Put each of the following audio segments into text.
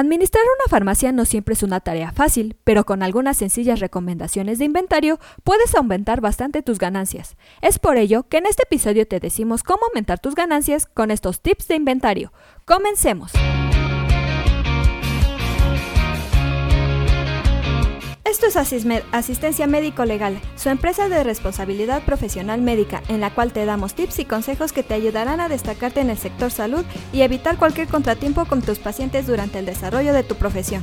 Administrar una farmacia no siempre es una tarea fácil, pero con algunas sencillas recomendaciones de inventario puedes aumentar bastante tus ganancias. Es por ello que en este episodio te decimos cómo aumentar tus ganancias con estos tips de inventario. Comencemos. Esto es Asistencia Médico Legal, su empresa de responsabilidad profesional médica, en la cual te damos tips y consejos que te ayudarán a destacarte en el sector salud y evitar cualquier contratiempo con tus pacientes durante el desarrollo de tu profesión.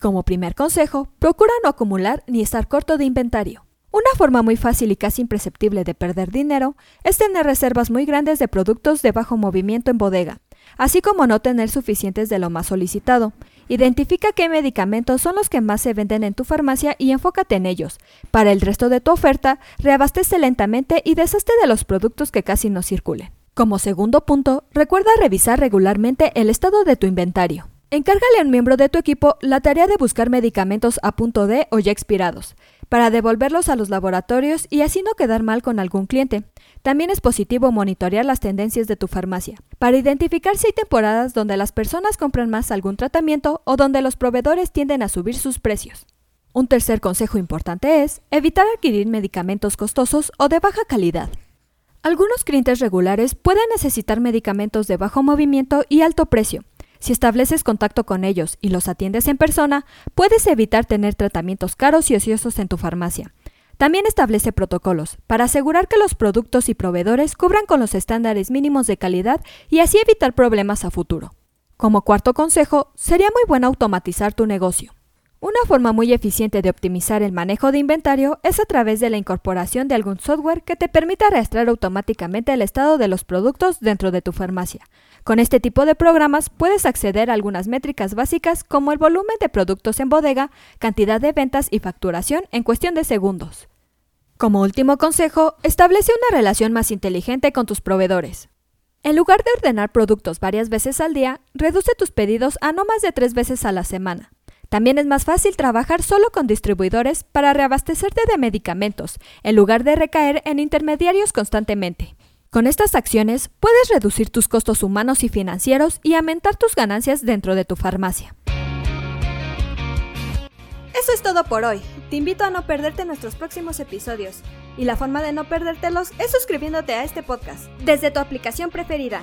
Como primer consejo, procura no acumular ni estar corto de inventario. Una forma muy fácil y casi imperceptible de perder dinero es tener reservas muy grandes de productos de bajo movimiento en bodega, así como no tener suficientes de lo más solicitado. Identifica qué medicamentos son los que más se venden en tu farmacia y enfócate en ellos. Para el resto de tu oferta, reabastece lentamente y deshazte de los productos que casi no circulen. Como segundo punto, recuerda revisar regularmente el estado de tu inventario. Encárgale a un miembro de tu equipo la tarea de buscar medicamentos a punto de o ya expirados, para devolverlos a los laboratorios y así no quedar mal con algún cliente. También es positivo monitorear las tendencias de tu farmacia, para identificar si hay temporadas donde las personas compran más algún tratamiento o donde los proveedores tienden a subir sus precios. Un tercer consejo importante es evitar adquirir medicamentos costosos o de baja calidad. Algunos clientes regulares pueden necesitar medicamentos de bajo movimiento y alto precio, si estableces contacto con ellos y los atiendes en persona, puedes evitar tener tratamientos caros y ociosos en tu farmacia. También establece protocolos para asegurar que los productos y proveedores cubran con los estándares mínimos de calidad y así evitar problemas a futuro. Como cuarto consejo, sería muy bueno automatizar tu negocio. Una forma muy eficiente de optimizar el manejo de inventario es a través de la incorporación de algún software que te permita rastrear automáticamente el estado de los productos dentro de tu farmacia. Con este tipo de programas puedes acceder a algunas métricas básicas como el volumen de productos en bodega, cantidad de ventas y facturación en cuestión de segundos. Como último consejo, establece una relación más inteligente con tus proveedores. En lugar de ordenar productos varias veces al día, reduce tus pedidos a no más de tres veces a la semana. También es más fácil trabajar solo con distribuidores para reabastecerte de medicamentos, en lugar de recaer en intermediarios constantemente. Con estas acciones puedes reducir tus costos humanos y financieros y aumentar tus ganancias dentro de tu farmacia. Eso es todo por hoy. Te invito a no perderte nuestros próximos episodios. Y la forma de no perdértelos es suscribiéndote a este podcast desde tu aplicación preferida.